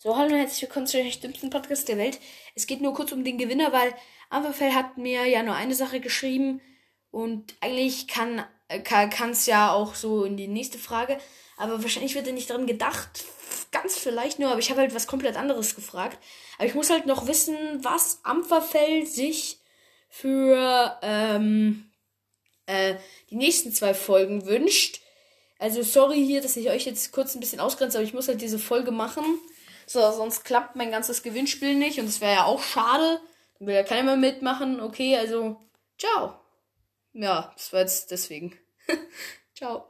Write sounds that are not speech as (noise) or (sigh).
So, hallo und herzlich willkommen zu der dümmsten Podcast der Welt. Es geht nur kurz um den Gewinner, weil Amperfell hat mir ja nur eine Sache geschrieben und eigentlich kann es ja auch so in die nächste Frage, aber wahrscheinlich wird er nicht daran gedacht, ganz vielleicht nur, aber ich habe halt was komplett anderes gefragt. Aber ich muss halt noch wissen, was Ampferfell sich für ähm, äh, die nächsten zwei Folgen wünscht. Also sorry hier, dass ich euch jetzt kurz ein bisschen ausgrenze, aber ich muss halt diese Folge machen. So, sonst klappt mein ganzes Gewinnspiel nicht und es wäre ja auch schade. Dann will ja keiner mehr mitmachen. Okay, also ciao. Ja, das war jetzt deswegen. (laughs) ciao.